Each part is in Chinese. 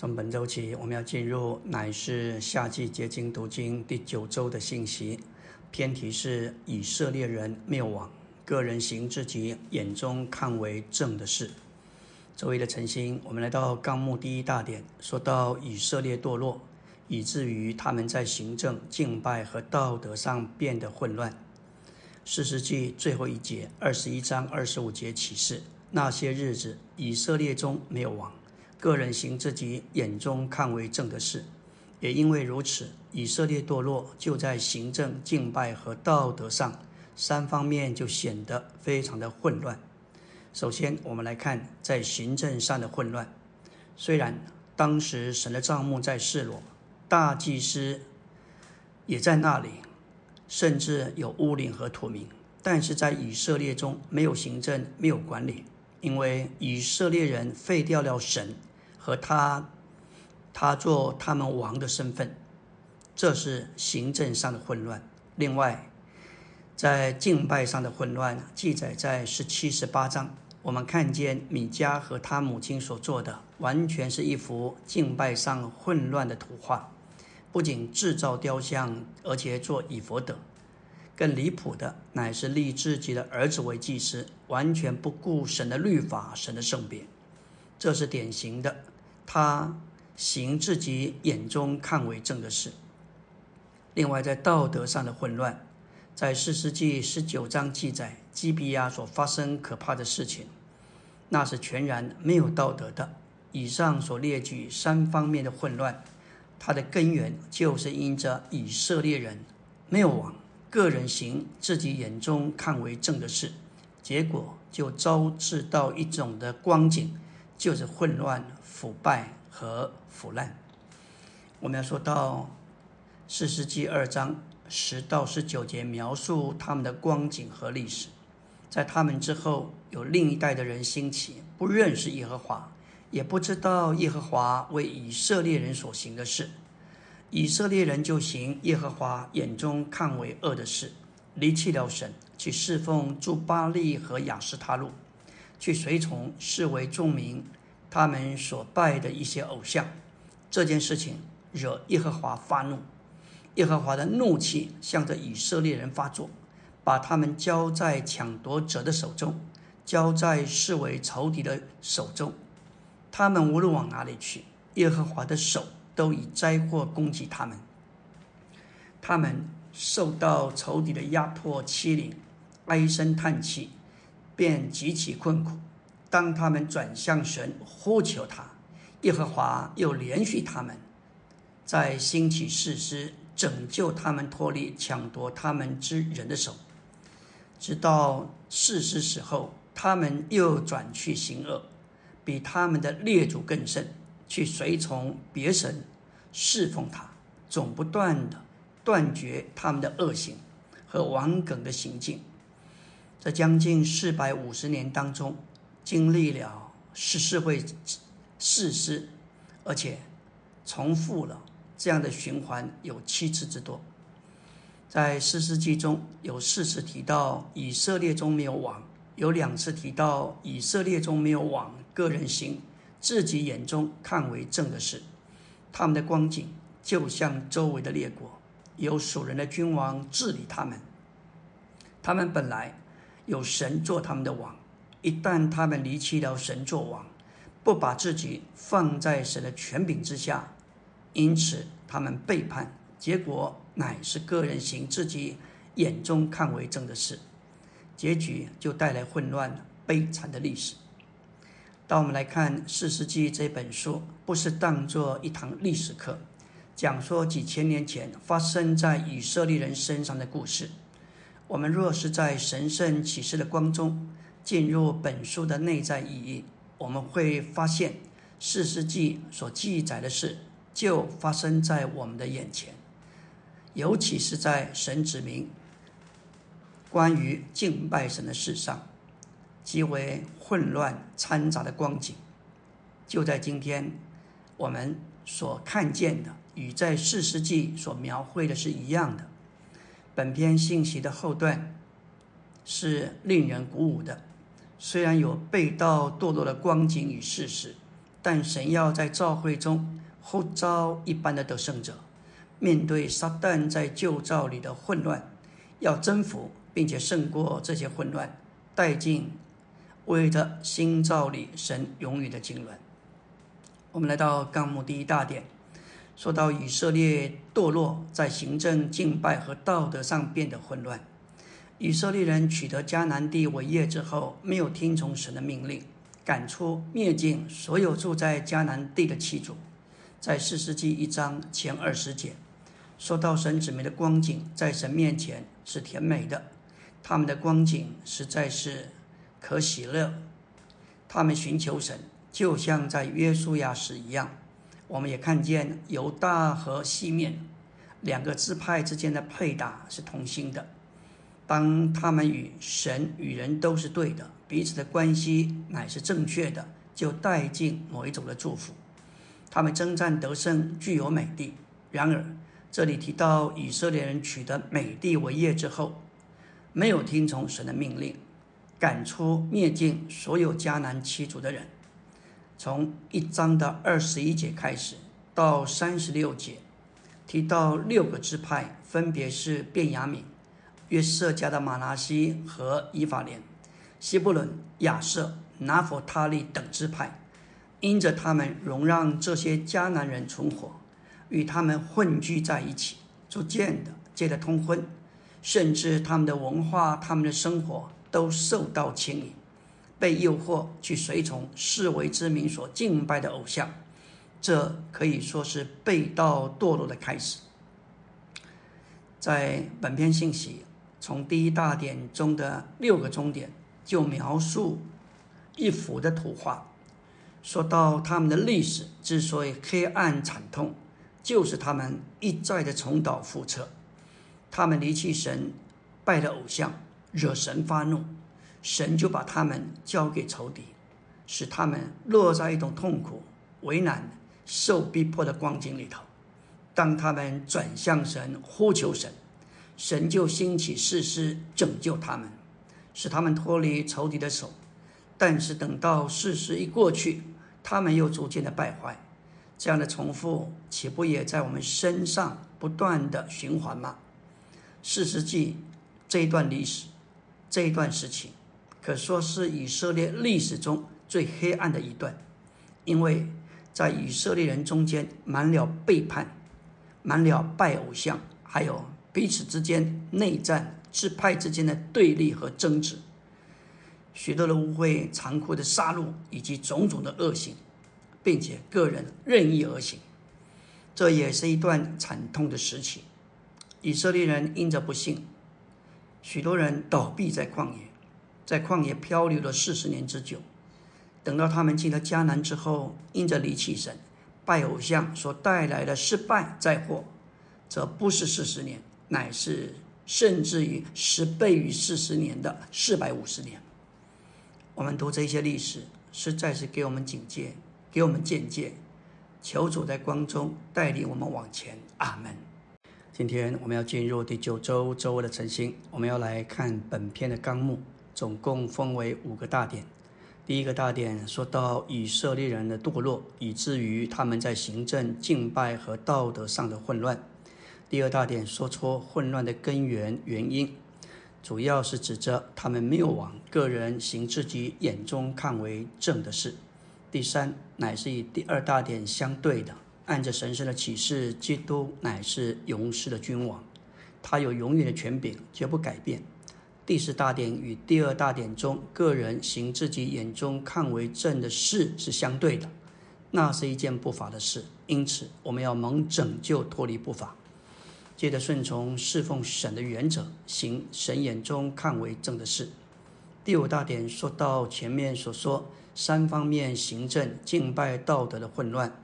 从本周起，我们要进入乃是夏季结晶读经第九周的信息。偏题是以色列人灭亡，个人行自己眼中看为正的事。周围的晨星，我们来到纲目第一大点，说到以色列堕落，以至于他们在行政、敬拜和道德上变得混乱。四世纪最后一节，二十一章二十五节启示：那些日子，以色列中没有王。个人行自己眼中看为正的事，也因为如此，以色列堕落就在行政、敬拜和道德上三方面就显得非常的混乱。首先，我们来看在行政上的混乱。虽然当时神的帐幕在示罗，大祭司也在那里，甚至有乌灵和土民，但是在以色列中没有行政，没有管理，因为以色列人废掉了神。和他，他做他们王的身份，这是行政上的混乱。另外，在敬拜上的混乱，记载在十七、十八章。我们看见米迦和他母亲所做的，完全是一幅敬拜上混乱的图画。不仅制造雕像，而且做以佛德。更离谱的，乃是立自己的儿子为祭司，完全不顾神的律法、神的圣别。这是典型的。他行自己眼中看为正的事。另外，在道德上的混乱，在四世纪十九章记载基比亚所发生可怕的事情，那是全然没有道德的。以上所列举三方面的混乱，它的根源就是因着以色列人没有往个人行自己眼中看为正的事，结果就招致到一种的光景，就是混乱。腐败和腐烂。我们要说到四世纪二章十到十九节，描述他们的光景和历史。在他们之后，有另一代的人兴起，不认识耶和华，也不知道耶和华为以色列人所行的事。以色列人就行耶和华眼中看为恶的事，离弃了神，去侍奉朱巴利和亚斯他路，去随从视为众民。他们所拜的一些偶像，这件事情惹耶和华发怒，耶和华的怒气向着以色列人发作，把他们交在抢夺者的手中，交在视为仇敌的手中。他们无论往哪里去，耶和华的手都以灾祸攻击他们。他们受到仇敌的压迫欺凌，唉声叹气，便极其困苦。当他们转向神呼求他，耶和华又连续他们，在兴起誓师拯救他们脱离抢夺他们之人的手，直到誓师死后，他们又转去行恶，比他们的列祖更甚，去随从别神侍奉他，总不断的断绝他们的恶行和顽梗的行径，在将近四百五十年当中。经历了十四会四师，而且重复了这样的循环有七次之多。在四世纪中有四次提到以色列中没有王，有两次提到以色列中没有王，个人行自己眼中看为正的事。他们的光景就像周围的列国，有属人的君王治理他们。他们本来有神做他们的王。一旦他们离弃了神作王，不把自己放在神的权柄之下，因此他们背叛，结果乃是个人行自己眼中看为正的事，结局就带来混乱悲惨的历史。当我们来看《四世纪》这本书，不是当作一堂历史课，讲说几千年前发生在以色列人身上的故事。我们若是在神圣启示的光中，进入本书的内在意义，我们会发现四世纪所记载的事就发生在我们的眼前，尤其是在神指明关于敬拜神的事上，极为混乱掺杂的光景，就在今天我们所看见的，与在四世纪所描绘的是一样的。本篇信息的后段是令人鼓舞的。虽然有被盗堕落的光景与事实，但神要在召会中呼召一般的得胜者，面对撒旦在旧造里的混乱，要征服并且胜过这些混乱，带进为着新造里神永远的经纶。我们来到纲目第一大点，说到以色列堕落，在行政、敬拜和道德上变得混乱。以色列人取得迦南地为业之后，没有听从神的命令。赶出灭尽所有住在迦南地的七族，在四世纪一章前二十节，说到神子民的光景，在神面前是甜美的，他们的光景实在是可喜乐。他们寻求神，就像在约书亚时一样。我们也看见犹大和西面两个支派之间的配搭是同心的。当他们与神与人都是对的。彼此的关系乃是正确的，就带进某一种的祝福。他们征战得胜，具有美地。然而，这里提到以色列人取得美地为业之后，没有听从神的命令，赶出灭尽所有迦南七族的人。从一章的二十一节开始到三十六节，提到六个支派，分别是便雅悯、约瑟家的马拿西和以法莲。希伯伦、亚瑟、拿佛他利等支派，因着他们容让这些迦南人存活，与他们混居在一起，逐渐的借着通婚，甚至他们的文化、他们的生活都受到牵引，被诱惑去随从视为之民所敬拜的偶像，这可以说是被道堕落的开始。在本篇信息从第一大点中的六个终点。就描述一幅的图画，说到他们的历史之所以黑暗惨痛，就是他们一再的重蹈覆辙，他们离弃神，拜了偶像，惹神发怒，神就把他们交给仇敌，使他们落在一种痛苦、为难、受逼迫的光景里头。当他们转向神，呼求神，神就兴起誓师拯救他们。使他们脱离仇敌的手，但是等到事实一过去，他们又逐渐的败坏。这样的重复，岂不也在我们身上不断的循环吗？四世纪这一段历史，这一段事情，可说是以色列历史中最黑暗的一段，因为在以色列人中间满了背叛，满了拜偶像，还有彼此之间内战。支派之间的对立和争执，许多的污秽、残酷的杀戮，以及种种的恶行，并且个人任意而行，这也是一段惨痛的时期。以色列人因着不幸，许多人倒闭在旷野，在旷野漂流了四十年之久。等到他们进了迦南之后，因着离弃神、拜偶像所带来的失败灾祸，则不是四十年，乃是。甚至于十倍于四十年的四百五十年，我们读这些历史，实在是给我们警戒，给我们见解。求主在光中带领我们往前。阿门。今天我们要进入第九周周围的晨星，我们要来看本篇的纲目，总共分为五个大点。第一个大点说到以色列人的堕落，以至于他们在行政、敬拜和道德上的混乱。第二大点说出混乱的根源原因，主要是指着他们谬往个人行自己眼中看为正的事。第三乃是以第二大点相对的，按着神圣的启示，基督乃是勇士的君王，他有永远的权柄，绝不改变。第四大点与第二大点中个人行自己眼中看为正的事是相对的，那是一件不法的事，因此我们要蒙拯救，脱离不法。接着顺从侍奉神的原则，行神眼中看为正的事。第五大点说到前面所说三方面行政、敬拜、道德的混乱，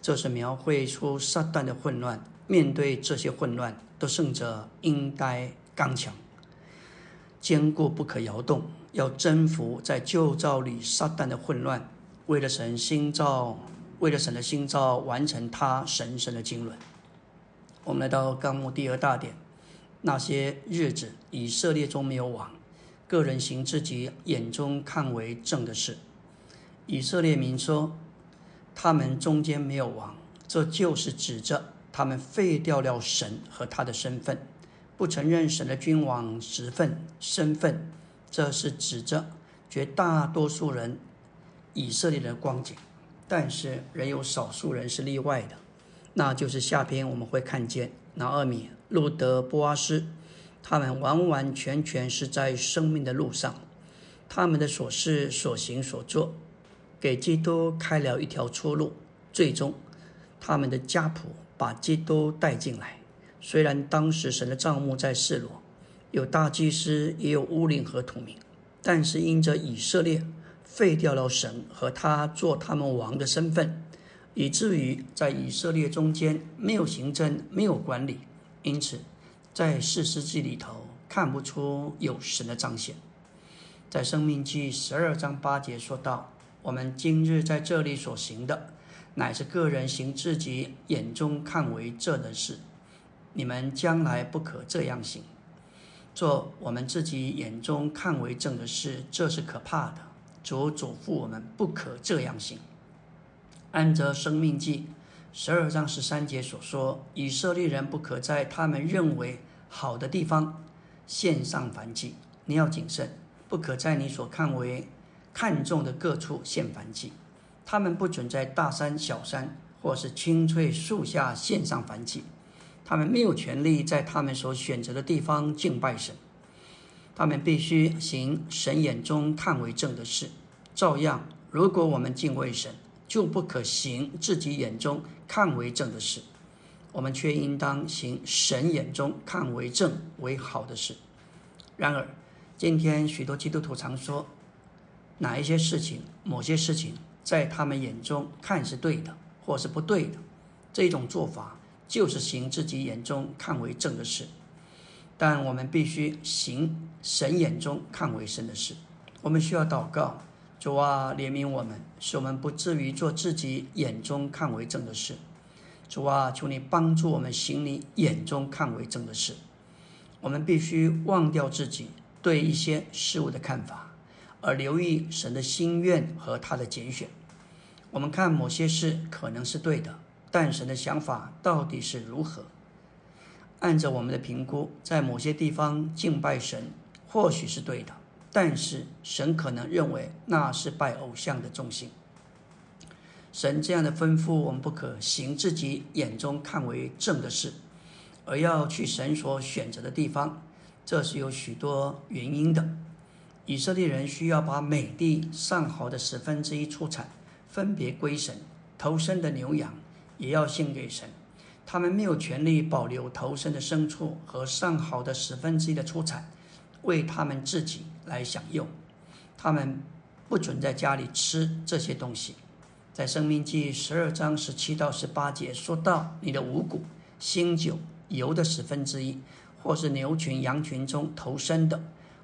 这是描绘出撒旦的混乱。面对这些混乱，得胜者应该刚强、坚固，不可摇动，要征服在旧造里撒旦的混乱，为了神新造，为了神的新造，完成他神圣的经纶。我们来到纲目第二大点，那些日子以色列中没有王，个人行自己眼中看为正的事。以色列民说：“他们中间没有王，这就是指着他们废掉了神和他的身份，不承认神的君王职分身份。这是指着绝大多数人以色列的光景，但是仍有少数人是例外的，那就是下篇我们会看见拿二米、路德、波阿斯，他们完完全全是在生命的路上，他们的所事、所行、所做。给基督开了一条出路，最终，他们的家谱把基督带进来。虽然当时神的帐幕在示罗，有大祭司，也有乌灵和土民，但是因着以色列废掉了神和他做他们王的身份，以至于在以色列中间没有行政，没有管理，因此在四世纪里头看不出有神的彰显。在生命记十二章八节说道。我们今日在这里所行的，乃是个人行自己眼中看为正的事。你们将来不可这样行，做我们自己眼中看为正的事，这是可怕的。主嘱咐我们不可这样行。按着《生命记》十二章十三节所说，以色列人不可在他们认为好的地方献上燔祭。你要谨慎，不可在你所看为。看重的各处献燔祭，他们不准在大山、小山或是青翠树下献上燔祭，他们没有权利在他们所选择的地方敬拜神，他们必须行神眼中看为正的事。照样，如果我们敬畏神，就不可行自己眼中看为正的事，我们却应当行神眼中看为正为好的事。然而，今天许多基督徒常说。哪一些事情，某些事情，在他们眼中看是对的，或是不对的，这种做法就是行自己眼中看为正的事。但我们必须行神眼中看为神的事。我们需要祷告，主啊，怜悯我们，使我们不至于做自己眼中看为正的事。主啊，求你帮助我们行你眼中看为正的事。我们必须忘掉自己对一些事物的看法。而留意神的心愿和他的拣选。我们看某些事可能是对的，但神的想法到底是如何？按照我们的评估，在某些地方敬拜神或许是对的，但是神可能认为那是拜偶像的重心。神这样的吩咐我们不可行自己眼中看为正的事，而要去神所选择的地方。这是有许多原因的。以色列人需要把美地上好的十分之一出产分别归神，头生的牛羊也要献给神。他们没有权利保留头生的牲畜和上好的十分之一的出产，为他们自己来享用。他们不准在家里吃这些东西。在生命记十二章十七到十八节说到：你的五谷、新酒、油的十分之一，或是牛群、羊群中头生的。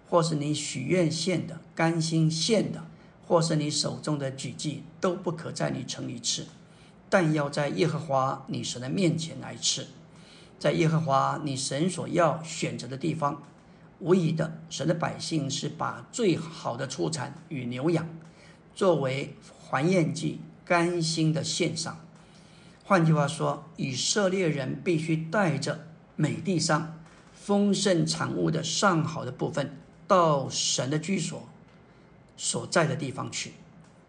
或是你许愿献的、甘心献的，或是你手中的举祭，都不可在你城里吃，但要在耶和华你神的面前来吃，在耶和华你神所要选择的地方。无疑的，神的百姓是把最好的出产与牛羊，作为还愿祭，甘心的献上。换句话说，以色列人必须带着美地上丰盛产物的上好的部分。到神的居所所在的地方去，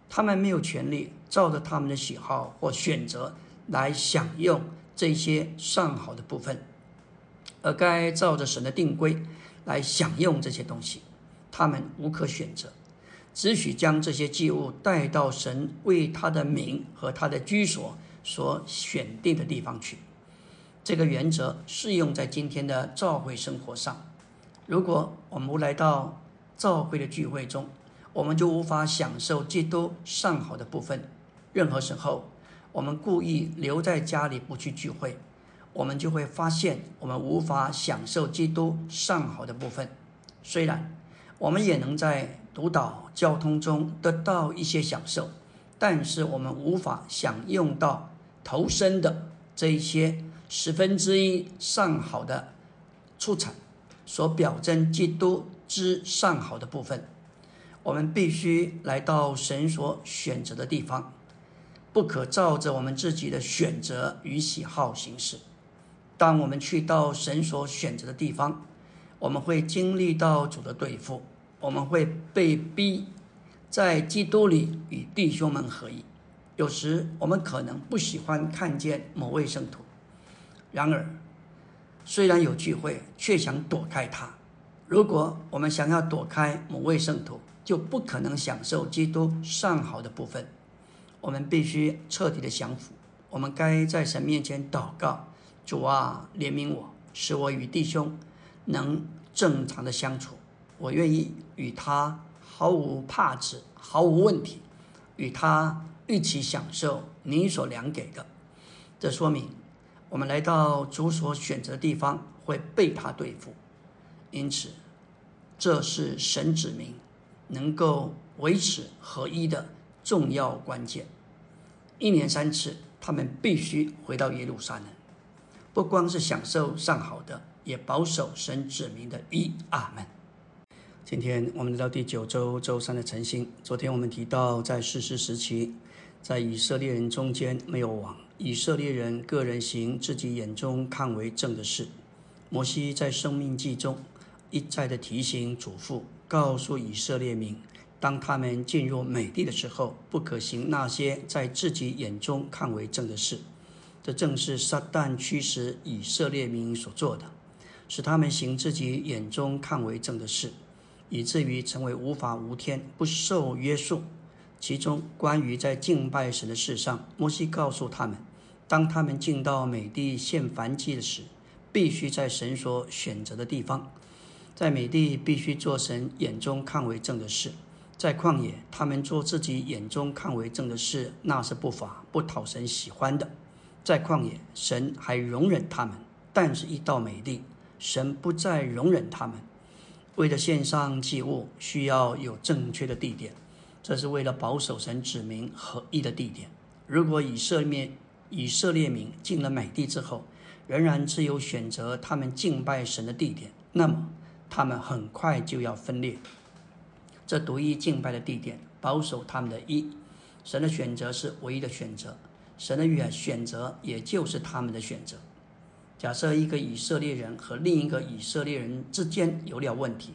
他们没有权利照着他们的喜好或选择来享用这些上好的部分，而该照着神的定规来享用这些东西。他们无可选择，只许将这些祭物带到神为他的名和他的居所所选定的地方去。这个原则适用在今天的教会生活上。如果我们来到教会的聚会中，我们就无法享受基督上好的部分。任何时候，我们故意留在家里不去聚会，我们就会发现我们无法享受基督上好的部分。虽然我们也能在独岛交通中得到一些享受，但是我们无法享用到投身的这一些十分之一上好的出产。所表征基督之上好的部分，我们必须来到神所选择的地方，不可照着我们自己的选择与喜好行事。当我们去到神所选择的地方，我们会经历到主的对付，我们会被逼在基督里与弟兄们合一。有时我们可能不喜欢看见某位圣徒，然而虽然有聚会，却想躲开他。如果我们想要躲开某位圣徒，就不可能享受基督上好的部分。我们必须彻底的降服。我们该在神面前祷告：主啊，怜悯我，使我与弟兄能正常的相处。我愿意与他毫无怕子，毫无问题，与他一起享受你所量给的。这说明我们来到主所选择的地方会被他对付。因此，这是神指明能够维持合一的重要关键。一年三次，他们必须回到耶路撒冷，不光是享受上好的，也保守神指明的一阿门。今天我们来到第九周周三的晨星。昨天我们提到，在世世时期，在以色列人中间没有王，以色列人个人行自己眼中看为正的事。摩西在生命记中。一再的提醒、嘱咐、告诉以色列民：当他们进入美地的时候，不可行那些在自己眼中看为正的事。这正是撒旦驱使以色列民所做的，使他们行自己眼中看为正的事，以至于成为无法无天、不受约束。其中关于在敬拜神的事上，摩西告诉他们：当他们进到美地献燔祭时，必须在神所选择的地方。在美地必须做神眼中看为正的事，在旷野他们做自己眼中看为正的事，那是不法、不讨神喜欢的。在旷野，神还容忍他们，但是一到美地，神不再容忍他们。为了献上祭物，需要有正确的地点，这是为了保守神指明合一的地点。如果以色列以色列民进了美地之后，仍然自由选择他们敬拜神的地点，那么。他们很快就要分裂。这独一敬拜的地点，保守他们的一神的选择是唯一的选择，神的选选择也就是他们的选择。假设一个以色列人和另一个以色列人之间有了问题，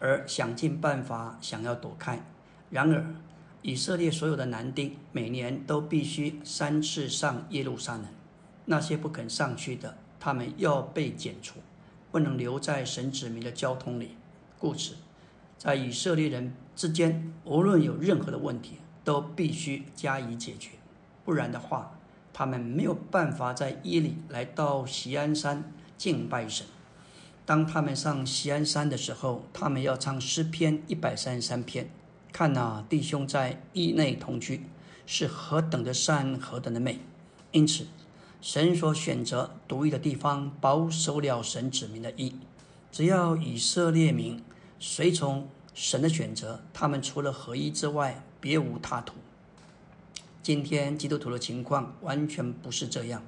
而想尽办法想要躲开，然而以色列所有的男丁每年都必须三次上耶路撒冷，那些不肯上去的，他们要被剪除。不能留在神子民的交通里，故此，在以色列人之间，无论有任何的问题，都必须加以解决，不然的话，他们没有办法在耶里来到锡安山敬拜神。当他们上锡安山的时候，他们要唱诗篇一百三十三篇，看那弟兄在义内同居，是何等的善，何等的美。因此。神所选择独一的地方，保守了神指明的意。只要以色列民随从神的选择，他们除了合一之外，别无他途。今天基督徒的情况完全不是这样。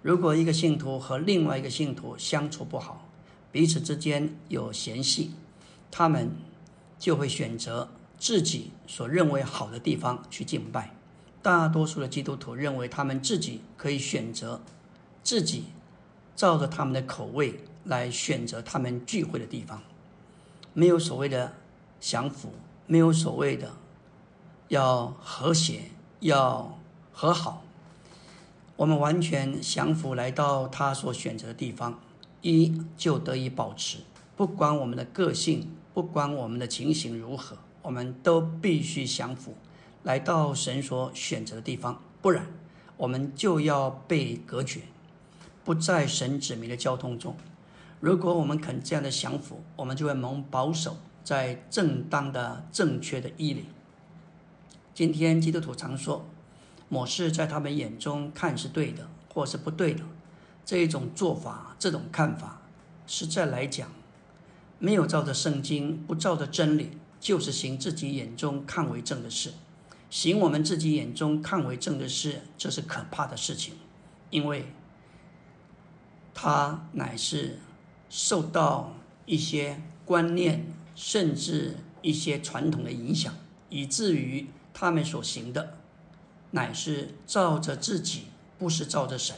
如果一个信徒和另外一个信徒相处不好，彼此之间有嫌隙，他们就会选择自己所认为好的地方去敬拜。大多数的基督徒认为，他们自己可以选择自己照着他们的口味来选择他们聚会的地方，没有所谓的降服，没有所谓的要和谐、要和好。我们完全降服来到他所选择的地方，一就得以保持。不管我们的个性，不管我们的情形如何，我们都必须降服。来到神所选择的地方，不然我们就要被隔绝，不在神指明的交通中。如果我们肯这样的降服，我们就会蒙保守在正当的、正确的义里。今天基督徒常说，某事在他们眼中看是对的，或是不对的，这一种做法、这种看法，实在来讲，没有照着圣经，不照着真理，就是行自己眼中看为正的事。行我们自己眼中看为正的事，这是可怕的事情，因为他乃是受到一些观念，甚至一些传统的影响，以至于他们所行的乃是照着自己，不是照着神。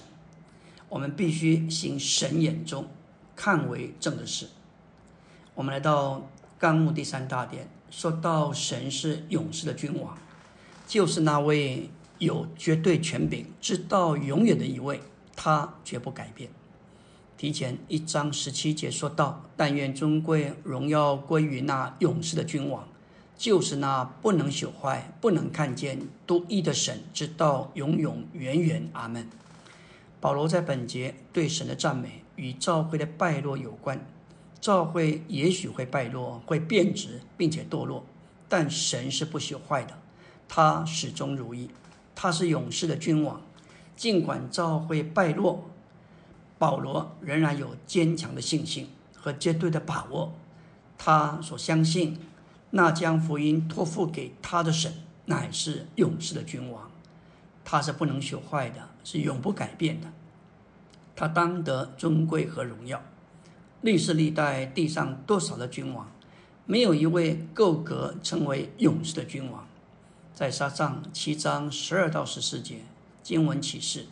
我们必须行神眼中看为正的事。我们来到纲目第三大点，说到神是勇士的君王，就是那位有绝对权柄、直到永远的一位，他绝不改变。提前一章十七节说到：“但愿尊贵荣耀归于那勇士的君王，就是那不能朽坏、不能看见、独一的神，直到永永远远。”阿门。保罗在本节对神的赞美与教会的败落有关。教会也许会败落、会变质，并且堕落，但神是不朽坏的，他始终如一，他是勇士的君王。尽管教会败落，保罗仍然有坚强的信心和绝对的把握。他所相信，那将福音托付给他的神，乃是勇士的君王。他是不能朽坏的，是永不改变的。他当得尊贵和荣耀。历史历代地上多少的君王，没有一位够格成为勇士的君王。在沙藏七章十二到十四节经文启示。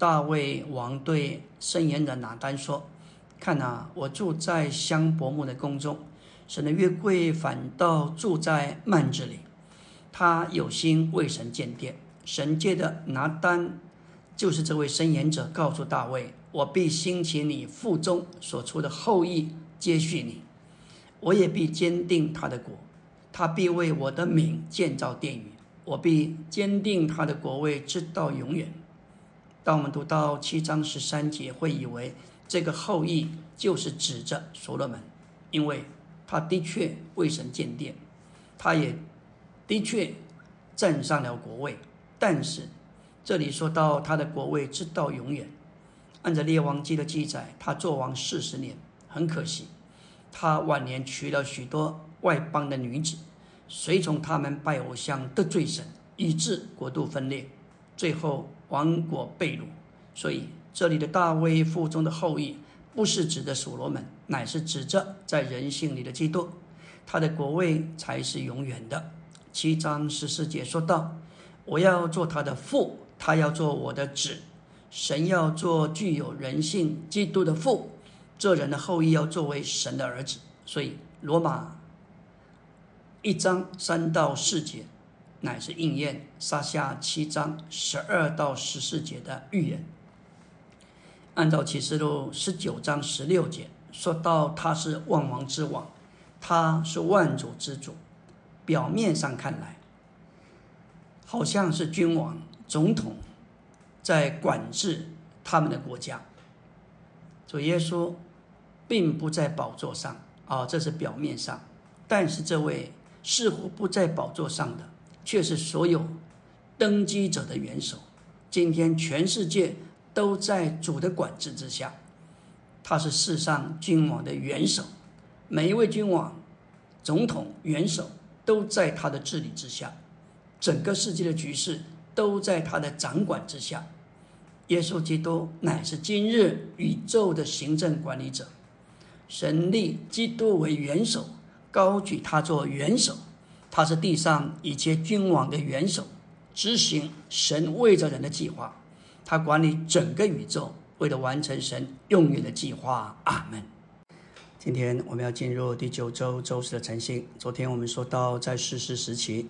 大卫王对圣言的拿单说：“看啊，我住在香柏木的宫中，神的约柜反倒住在幔子里。他有心为神建殿。神界的拿单，就是这位圣言者，告诉大卫：我必兴起你腹中所出的后裔接续你，我也必坚定他的国，他必为我的名建造殿宇，我必坚定他的国位直到永远。”当我们读到七章十三节，会以为这个后裔就是指着所罗门，因为他的确为神建殿，他也的确站上了国位。但是这里说到他的国位直到永远，按照列王记的记载，他做王四十年。很可惜，他晚年娶了许多外邦的女子，随从他们拜偶像得罪神，以致国度分裂，最后。王国被掳，所以这里的大卫腹中的后裔，不是指的所罗门，乃是指着在人性里的基督，他的国位才是永远的。七章十四节说道：“我要做他的父，他要做我的子。神要做具有人性基督的父，这人的后裔要作为神的儿子。”所以罗马一章三到四节。乃是应验撒下七章十二到十四节的预言。按照启示录十九章十六节说到，他是万王之王，他是万主之主。表面上看来，好像是君王、总统在管制他们的国家。主耶稣并不在宝座上啊，这是表面上。但是这位似乎不在宝座上的。却是所有登基者的元首。今天全世界都在主的管制之下，他是世上君王的元首。每一位君王、总统、元首都在他的治理之下，整个世界的局势都在他的掌管之下。耶稣基督乃是今日宇宙的行政管理者，神立基督为元首，高举他做元首。他是地上一切君王的元首，执行神为着人的计划。他管理整个宇宙，为了完成神永远的计划。阿门。今天我们要进入第九周周四的晨星。昨天我们说到，在世世时期，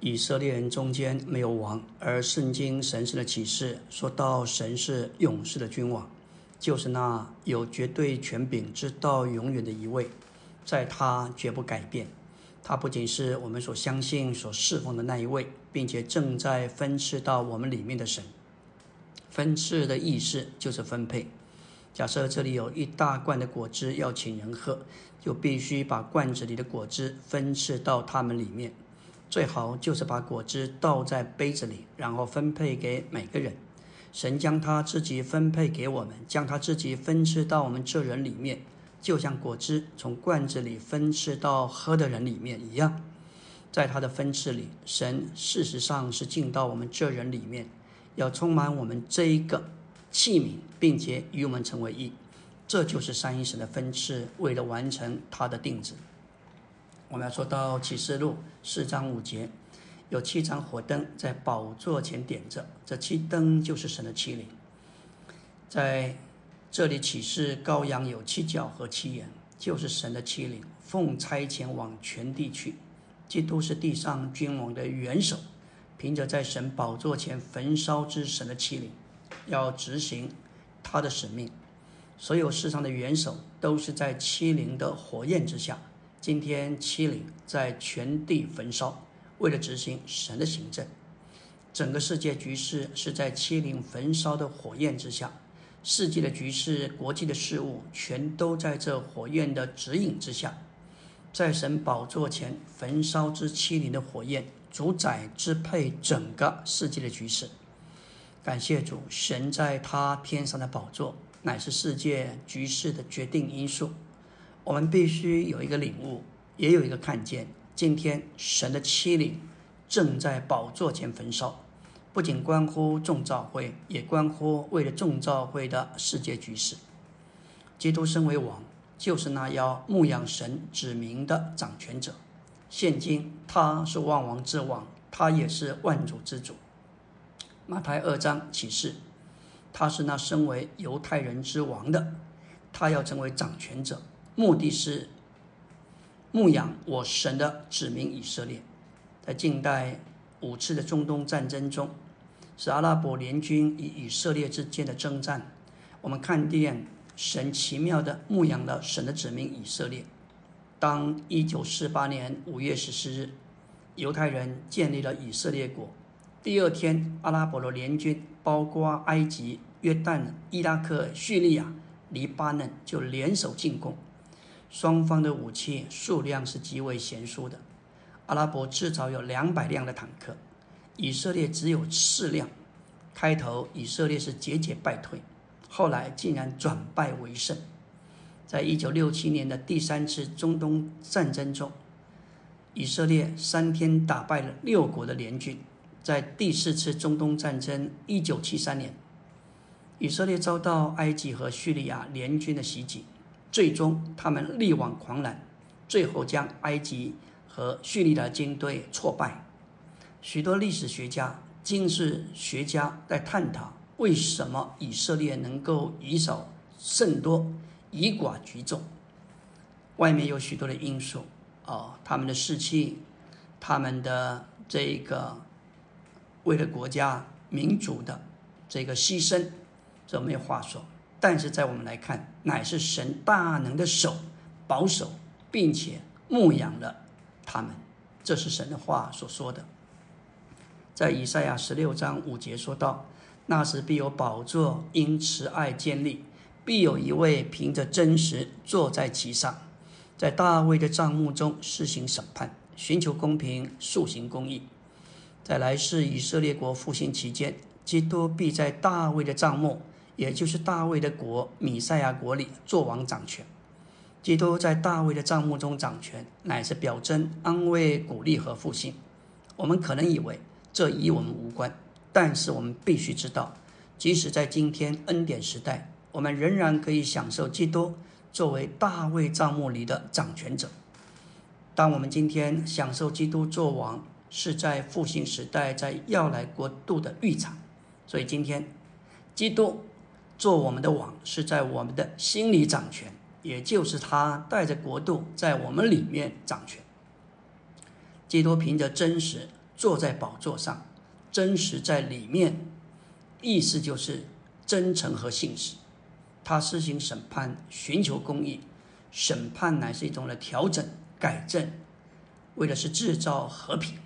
以色列人中间没有王，而圣经神圣的启示说到，神是勇士的君王，就是那有绝对权柄、直到永远的一位，在他绝不改变。他不仅是我们所相信、所侍奉的那一位，并且正在分赐到我们里面的神。分赐的意思就是分配。假设这里有一大罐的果汁要请人喝，就必须把罐子里的果汁分赐到他们里面。最好就是把果汁倒在杯子里，然后分配给每个人。神将他自己分配给我们，将他自己分赐到我们这人里面。就像果汁从罐子里分赐到喝的人里面一样，在他的分赐里，神事实上是进到我们这人里面，要充满我们这一个器皿，并且与我们成为一。这就是三一神的分赐，为了完成他的定旨。我们要说到启示录四章五节，有七盏火灯在宝座前点着，这七灯就是神的七灵。在这里启示羔羊有七角和七眼，就是神的七灵，奉差遣往全地去。基督是地上君王的元首，凭着在神宝座前焚烧之神的七灵，要执行他的使命。所有世上的元首都是在七灵的火焰之下。今天七灵在全地焚烧。为了执行神的行政，整个世界局势是在七灵焚烧的火焰之下，世界的局势、国际的事物全都在这火焰的指引之下，在神宝座前焚烧之七灵的火焰主宰支配整个世界的局势。感谢主，神在他天上的宝座乃是世界局势的决定因素。我们必须有一个领悟，也有一个看见。今天神的七灵正在宝座前焚烧，不仅关乎众召会，也关乎为了众召会的世界局势。基督身为王，就是那要牧养神指明的掌权者。现今他是万王之王，他也是万主之主。马太二章启示，他是那身为犹太人之王的，他要成为掌权者，目的是。牧养我神的子民以色列，在近代五次的中东战争中，是阿拉伯联军与以色列之间的征战。我们看见神奇妙的牧养了神的子民以色列。当一九四八年五月十四日，犹太人建立了以色列国，第二天，阿拉伯的联军包括埃及、约旦、伊拉克、叙利亚、黎巴嫩就联手进攻。双方的武器数量是极为悬殊的，阿拉伯至少有两百辆的坦克，以色列只有四辆。开头以色列是节节败退，后来竟然转败为胜。在一九六七年的第三次中东战争中，以色列三天打败了六国的联军。在第四次中东战争一九七三年，以色列遭到埃及和叙利亚联军的袭击。最终，他们力挽狂澜，最后将埃及和叙利亚军队挫败。许多历史学家、军事学家在探讨，为什么以色列能够以少胜多、以寡击众？外面有许多的因素啊，他们的士气，他们的这个为了国家民族的这个牺牲，这没有话说。但是在我们来看，乃是神大能的手保守，并且牧养了他们，这是神的话所说的。在以赛亚十六章五节说道：“那时必有宝座因慈爱建立，必有一位凭着真实坐在其上，在大卫的帐幕中施行审判，寻求公平，塑行公义。在来世以色列国复兴期间，基督必在大卫的帐幕。”也就是大卫的国米赛亚国里做王掌权，基督在大卫的帐幕中掌权，乃是表征安慰、鼓励和复兴。我们可能以为这与我们无关，但是我们必须知道，即使在今天恩典时代，我们仍然可以享受基督作为大卫帐幕里的掌权者。当我们今天享受基督做王，是在复兴时代，在要来国度的预场。所以今天，基督。做我们的王是在我们的心里掌权，也就是他带着国度在我们里面掌权。基督凭着真实坐在宝座上，真实在里面，意思就是真诚和信实。他施行审判，寻求公义，审判乃是一种的调整、改正，为的是制造和平。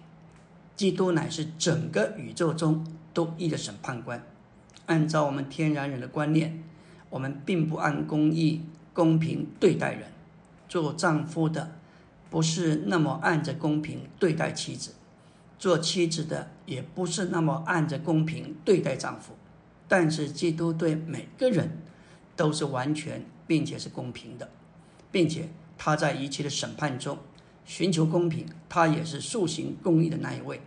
基督乃是整个宇宙中都一的审判官。按照我们天然人的观念，我们并不按公义、公平对待人。做丈夫的不是那么按着公平对待妻子，做妻子的也不是那么按着公平对待丈夫。但是基督对每个人都是完全并且是公平的，并且他在一切的审判中寻求公平，他也是塑行公义的那一位。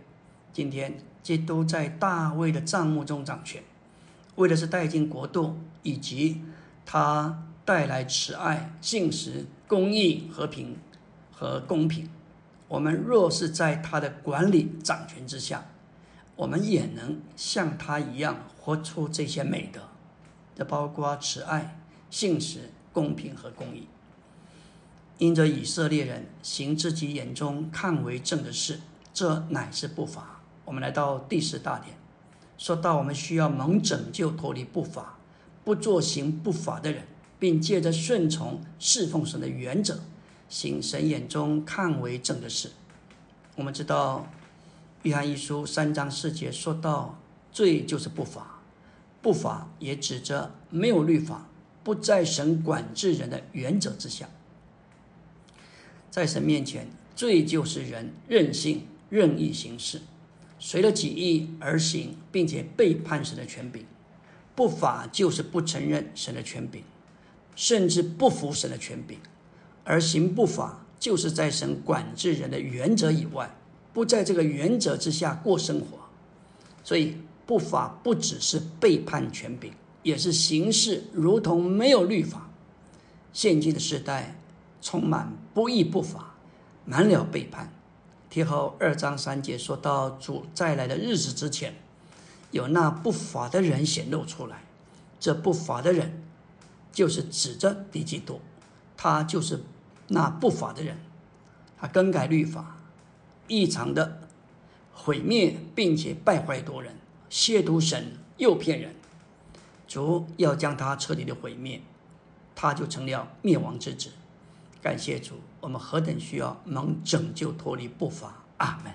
今天基督在大卫的帐幕中掌权。为的是带进国度，以及他带来慈爱、信实、公义、和平和公平。我们若是在他的管理掌权之下，我们也能像他一样活出这些美德，这包括慈爱、信实、公平和公义。因着以色列人行自己眼中看为正的事，这乃是不法。我们来到第十大点，说到我们需要蒙拯救，脱离不法，不做行不法的人，并借着顺从侍奉神的原则，行神眼中看为正的事。我们知道，约翰一书三章四节说到，罪就是不法，不法也指着没有律法，不在神管制人的原则之下，在神面前，罪就是人任性任意行事。随了己意而行，并且背叛神的权柄，不法就是不承认神的权柄，甚至不服神的权柄，而行不法就是在神管制人的原则以外，不在这个原则之下过生活。所以不法不只是背叛权柄，也是行事如同没有律法。现今的时代充满不义不法，满了背叛。贴后二章三节说到主再来的日子之前，有那不法的人显露出来。这不法的人，就是指着敌基督，他就是那不法的人，他更改律法，异常的毁灭，并且败坏多人，亵渎神，诱骗人。主要将他彻底的毁灭，他就成了灭亡之子。感谢主，我们何等需要能拯救脱离不法。阿门。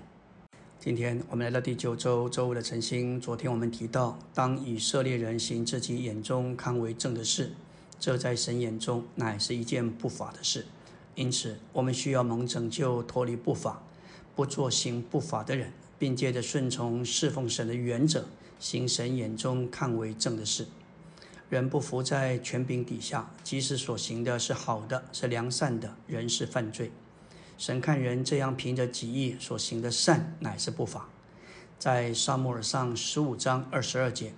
今天我们来到第九周周五的晨星。昨天我们提到，当以色列人行自己眼中看为正的事，这在神眼中乃是一件不法的事。因此，我们需要蒙拯救脱离不法，不做行不法的人，并借着顺从侍奉神的原则，行神眼中看为正的事。人不服在权柄底下，即使所行的是好的，是良善的，人是犯罪。神看人这样凭着己意所行的善，乃是不法。在沙漠耳上十五章二十二节，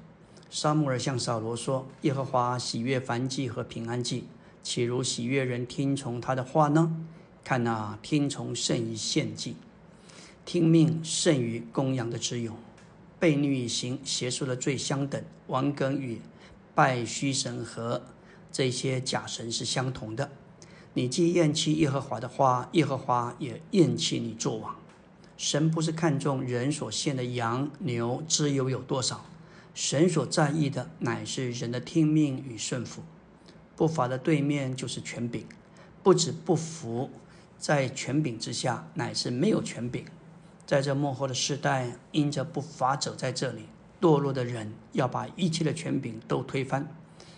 沙漠耳向扫罗说：“耶和华喜悦燔祭和平安祭，岂如喜悦人听从他的话呢？看那听从胜于献祭，听命胜于公羊的之勇。悖逆以行邪术的罪相等，王根与。”拜虚神和这些假神是相同的。你既厌弃耶和华的话，耶和华也厌弃你作王。神不是看重人所献的羊牛脂油有多少，神所在意的乃是人的听命与顺服。不法的对面就是权柄，不止不服，在权柄之下乃是没有权柄。在这幕后的时代，因着不法者在这里。堕落的人要把一切的权柄都推翻，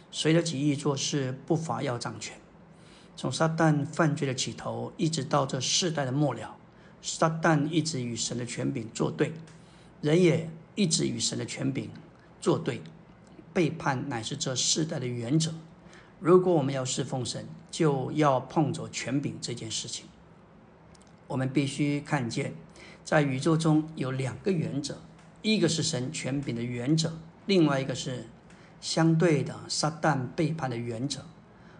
随着己意做事，不法要掌权。从撒旦犯罪的起头，一直到这世代的末了，撒旦一直与神的权柄作对，人也一直与神的权柄作对，背叛乃是这世代的原则。如果我们要侍奉神，就要碰着权柄这件事情。我们必须看见，在宇宙中有两个原则。一个是神权柄的原则，另外一个是相对的撒旦背叛的原则。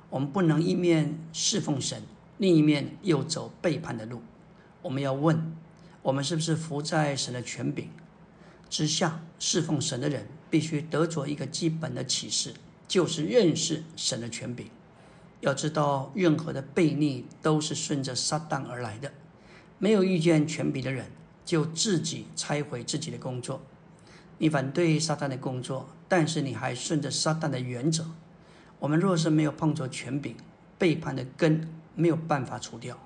我们不能一面侍奉神，另一面又走背叛的路。我们要问：我们是不是服在神的权柄之下？侍奉神的人必须得着一个基本的启示，就是认识神的权柄。要知道，任何的悖逆都是顺着撒旦而来的。没有遇见权柄的人。就自己拆毁自己的工作，你反对撒旦的工作，但是你还顺着撒旦的原则。我们若是没有碰着权柄，背叛的根没有办法除掉，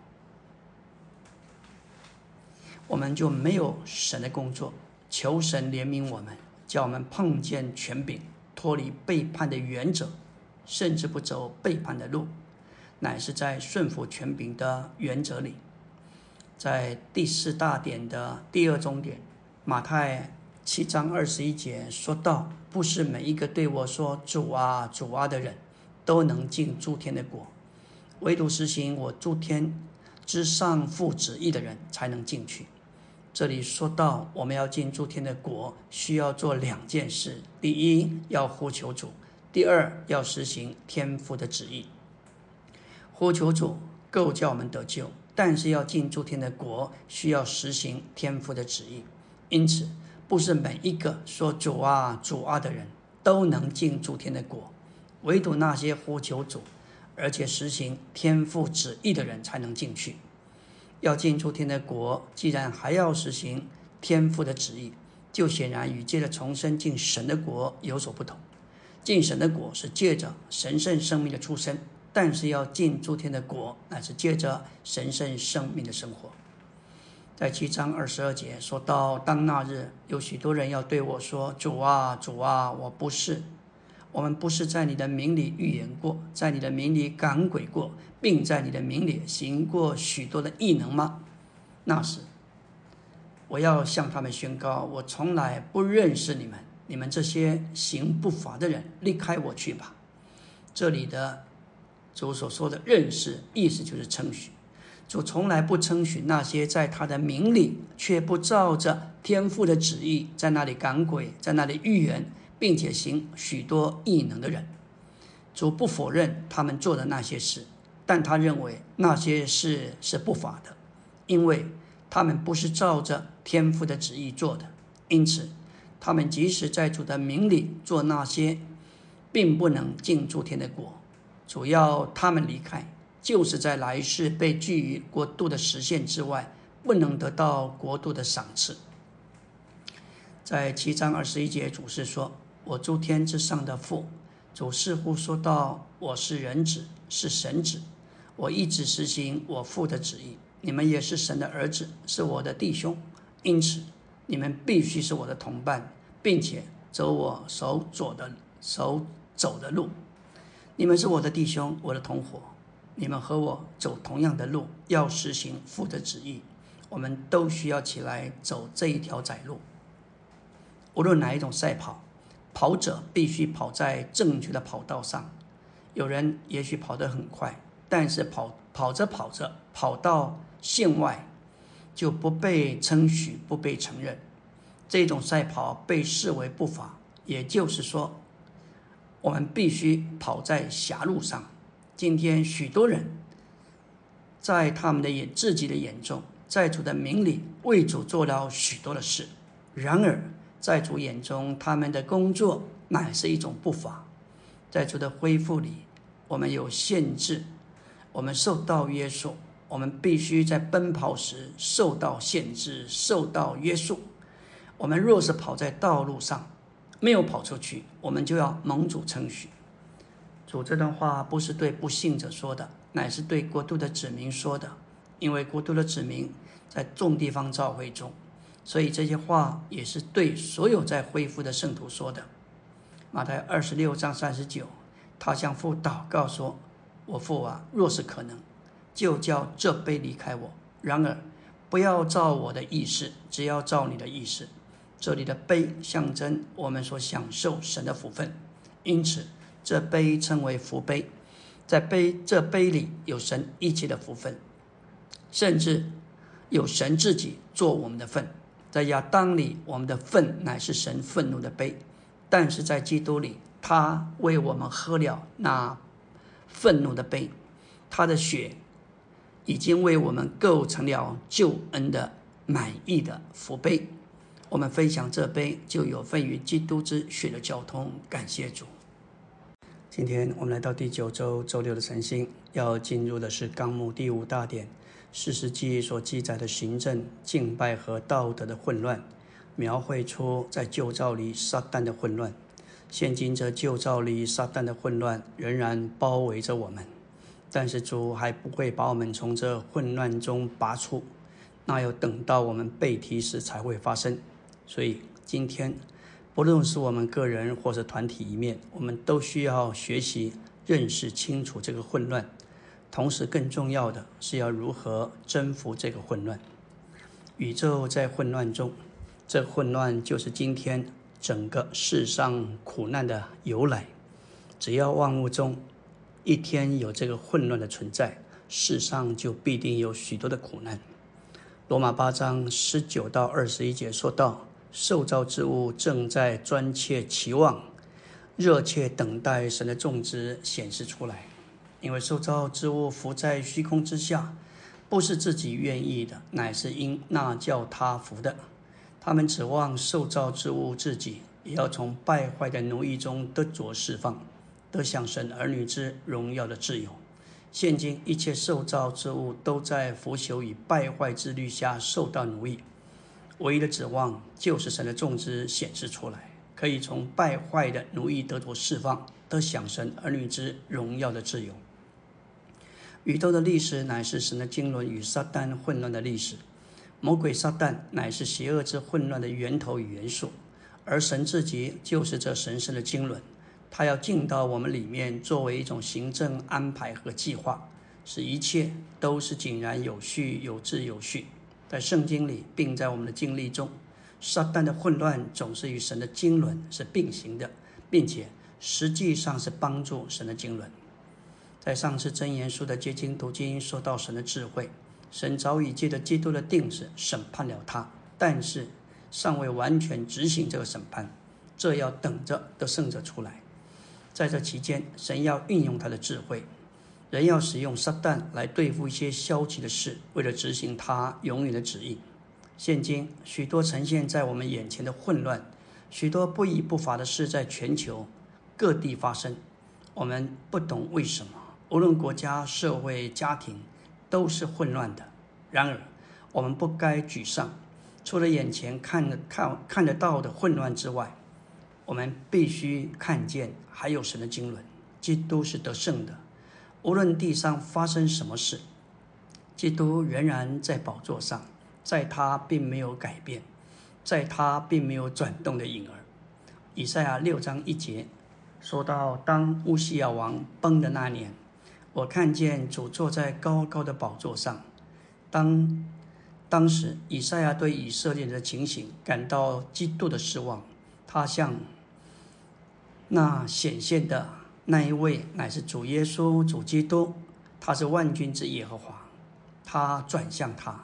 我们就没有神的工作。求神怜悯我们，叫我们碰见权柄，脱离背叛的原则，甚至不走背叛的路，乃是在顺服权柄的原则里。在第四大点的第二中点，马太七章二十一节说到：“不是每一个对我说‘主啊，主啊’的人，都能进诸天的国，唯独实行我诸天之上父旨意的人才能进去。”这里说到，我们要进诸天的国，需要做两件事：第一，要呼求主；第二，要实行天父的旨意。呼求主，够叫我们得救。但是要进诸天的国，需要实行天父的旨意。因此，不是每一个说主啊主啊的人都能进诸天的国，唯独那些呼求主，而且实行天父旨意的人才能进去。要进诸天的国，既然还要实行天父的旨意，就显然与借着重生进神的国有所不同。进神的国是借着神圣生命的出生，但是要进诸天的国，乃是借着神圣生命的生活。在七章二十二节说到，当那日有许多人要对我说：“主啊，主啊，我不是，我们不是在你的名里预言过，在你的名里赶鬼过，并在你的名里行过许多的异能吗？”那时，我要向他们宣告：我从来不认识你们。你们这些行不法的人，离开我去吧！这里的主所说的认识，意思就是称许。主从来不称许那些在他的名里却不照着天父的旨意，在那里赶鬼，在那里预言，并且行许多异能的人。主不否认他们做的那些事，但他认为那些事是不法的，因为他们不是照着天父的旨意做的。因此。他们即使在主的名里做那些，并不能进诸天的国。主要他们离开，就是在来世被拒于国度的实现之外，不能得到国度的赏赐。在七章二十一节，主是说：“我诸天之上的父。”主似乎说到：“我是人子，是神子，我一直实行我父的旨意。你们也是神的儿子，是我的弟兄，因此。”你们必须是我的同伴，并且走我手左的手走的路。你们是我的弟兄，我的同伙。你们和我走同样的路，要实行父的旨意。我们都需要起来走这一条窄路。无论哪一种赛跑，跑者必须跑在正确的跑道上。有人也许跑得很快，但是跑跑着跑着跑到线外。就不被称许，不被承认。这种赛跑被视为不法，也就是说，我们必须跑在狭路上。今天许多人，在他们的眼自己的眼中，在主的名里为主做了许多的事，然而在主眼中，他们的工作乃是一种不法。在主的恢复里，我们有限制，我们受到约束。我们必须在奔跑时受到限制、受到约束。我们若是跑在道路上，没有跑出去，我们就要蒙主称许。主这段话不是对不幸者说的，乃是对国度的子民说的。因为国度的子民在众地方召会中，所以这些话也是对所有在恢复的圣徒说的。马太二十六章三十九，他向父祷告说：“我父啊，若是可能。”就叫这杯离开我。然而，不要照我的意思，只要照你的意思。这里的杯象征我们所享受神的福分，因此这杯称为福杯。在杯这杯里有神一切的福分，甚至有神自己做我们的份。在亚当里，我们的份乃是神愤怒的杯；但是在基督里，他为我们喝了那愤怒的杯，他的血。已经为我们构成了救恩的满意的福杯，我们分享这杯就有份于基督之血的交通。感谢主。今天我们来到第九周周六的晨星，要进入的是纲目第五大点，四世纪所记载的行政、敬拜和道德的混乱，描绘出在旧造里撒旦的混乱。现今这旧造里撒旦的混乱仍然包围着我们。但是主还不会把我们从这混乱中拔出，那要等到我们被提时才会发生。所以今天，不论是我们个人或者团体一面，我们都需要学习认识清楚这个混乱。同时，更重要的是要如何征服这个混乱。宇宙在混乱中，这混乱就是今天整个世上苦难的由来。只要万物中，一天有这个混乱的存在，世上就必定有许多的苦难。罗马八章十九到二十一节说到，受造之物正在专切期望、热切等待神的种植显示出来，因为受造之物浮在虚空之下，不是自己愿意的，乃是因那叫他服的。他们指望受造之物自己也要从败坏的奴役中得着释放，得享神儿女之荣耀的自由。现今一切受造之物都在腐朽与败坏之律下受到奴役，唯一的指望就是神的种子显示出来，可以从败坏的奴役得着释放，得享神儿女之荣耀的自由。宇宙的历史乃是神的经纶与撒旦混乱的历史，魔鬼撒旦乃是邪恶之混乱的源头与元素，而神自己就是这神圣的经纶。他要进到我们里面，作为一种行政安排和计划，使一切都是井然有序、有秩有序。在圣经里，并在我们的经历中，撒旦的混乱总是与神的经纶是并行的，并且实际上是帮助神的经纶。在上次真言书的结晶读经说到神的智慧，神早已借着基督的定旨审判了他，但是尚未完全执行这个审判，这要等着得胜者出来。在这期间，神要运用他的智慧，人要使用撒旦来对付一些消极的事，为了执行他永远的旨意。现今许多呈现在我们眼前的混乱，许多不义不法的事在全球各地发生，我们不懂为什么。无论国家、社会、家庭，都是混乱的。然而，我们不该沮丧。除了眼前看看看得到的混乱之外，我们必须看见，还有神的经纶，基督是得胜的。无论地上发生什么事，基督仍然在宝座上，在他并没有改变，在他并没有转动的影儿。以赛亚六章一节说到：当乌西亚王崩的那年，我看见主坐在高高的宝座上。当当时以赛亚对以色列的情形感到极度的失望，他向那显现的那一位乃是主耶稣、主基督，他是万军之耶和华。他转向他，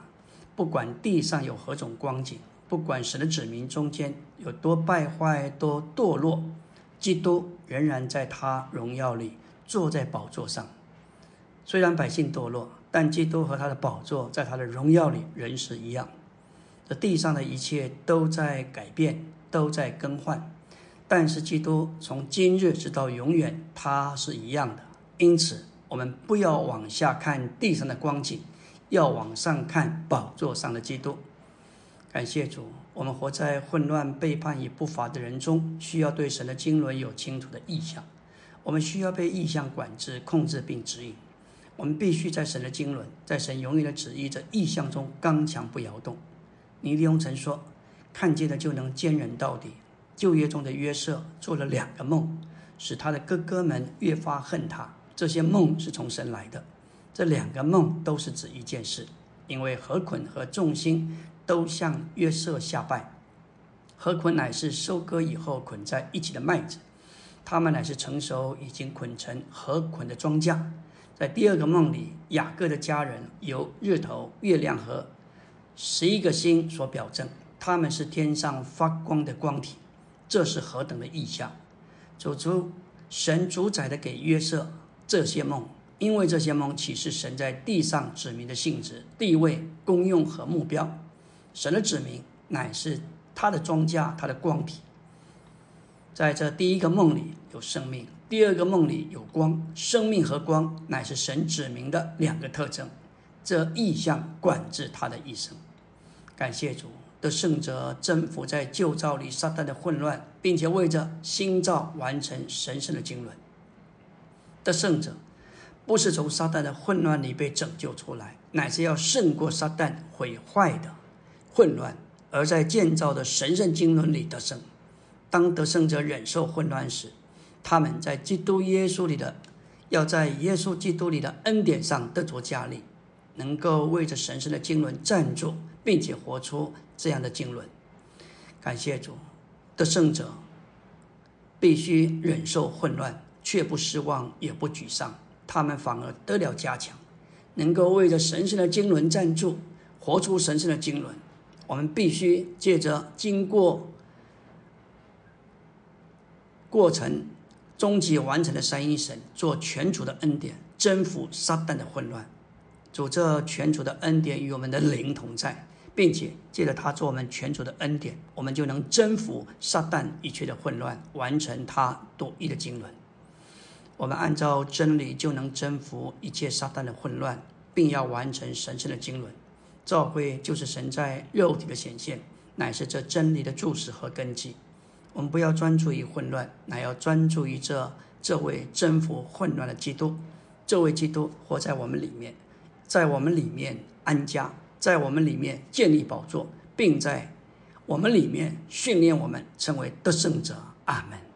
不管地上有何种光景，不管神的子民中间有多败坏、多堕落，基督仍然在他荣耀里坐在宝座上。虽然百姓堕落，但基督和他的宝座在他的荣耀里仍是一样。这地上的一切都在改变，都在更换。但是基督从今日直到永远，他是一样的。因此，我们不要往下看地上的光景，要往上看宝座上的基督。感谢主，我们活在混乱、背叛与不法的人中，需要对神的经纶有清楚的意向。我们需要被意向管制、控制并指引。我们必须在神的经纶，在神永远的旨意这意向中刚强不摇动。尼利翁曾说：“看见了就能坚忍到底。”旧约中的约瑟做了两个梦，使他的哥哥们越发恨他。这些梦是从神来的。这两个梦都是指一件事，因为何捆和众星都向约瑟下拜。何捆乃是收割以后捆在一起的麦子，他们乃是成熟已经捆成何捆的庄稼。在第二个梦里，雅各的家人由日头、月亮和十一个星所表证，他们是天上发光的光体。这是何等的意象！主主神主宰的给约瑟这些梦，因为这些梦启示神在地上指明的性质、地位、功用和目标。神的指明乃是他的庄稼，他的光体。在这第一个梦里有生命，第二个梦里有光。生命和光乃是神指明的两个特征。这意象管制他的一生。感谢主。的圣者征服在旧造里撒旦的混乱，并且为着新造完成神圣的经纶。的圣者不是从撒旦的混乱里被拯救出来，乃是要胜过撒旦毁坏的混乱，而在建造的神圣经纶里得胜。当得胜者忍受混乱时，他们在基督耶稣里的，要在耶稣基督里的恩典上得着加力，能够为着神圣的经纶站住，并且活出。这样的经纶，感谢主，得胜者必须忍受混乱，却不失望，也不沮丧，他们反而得了加强，能够为着神圣的经纶站住，活出神圣的经纶。我们必须借着经过过程，终极完成的三一神做全主的恩典，征服撒旦的混乱。主这全主的恩典与我们的灵同在，并且借着他做我们全主的恩典，我们就能征服撒旦一切的混乱，完成他独一的经纶。我们按照真理就能征服一切撒旦的混乱，并要完成神圣的经纶。教会就是神在肉体的显现，乃是这真理的注释和根基。我们不要专注于混乱，乃要专注于这这位征服混乱的基督。这位基督活在我们里面，在我们里面安家，在我们里面建立宝座，并在我们里面训练我们成为得胜者。阿门。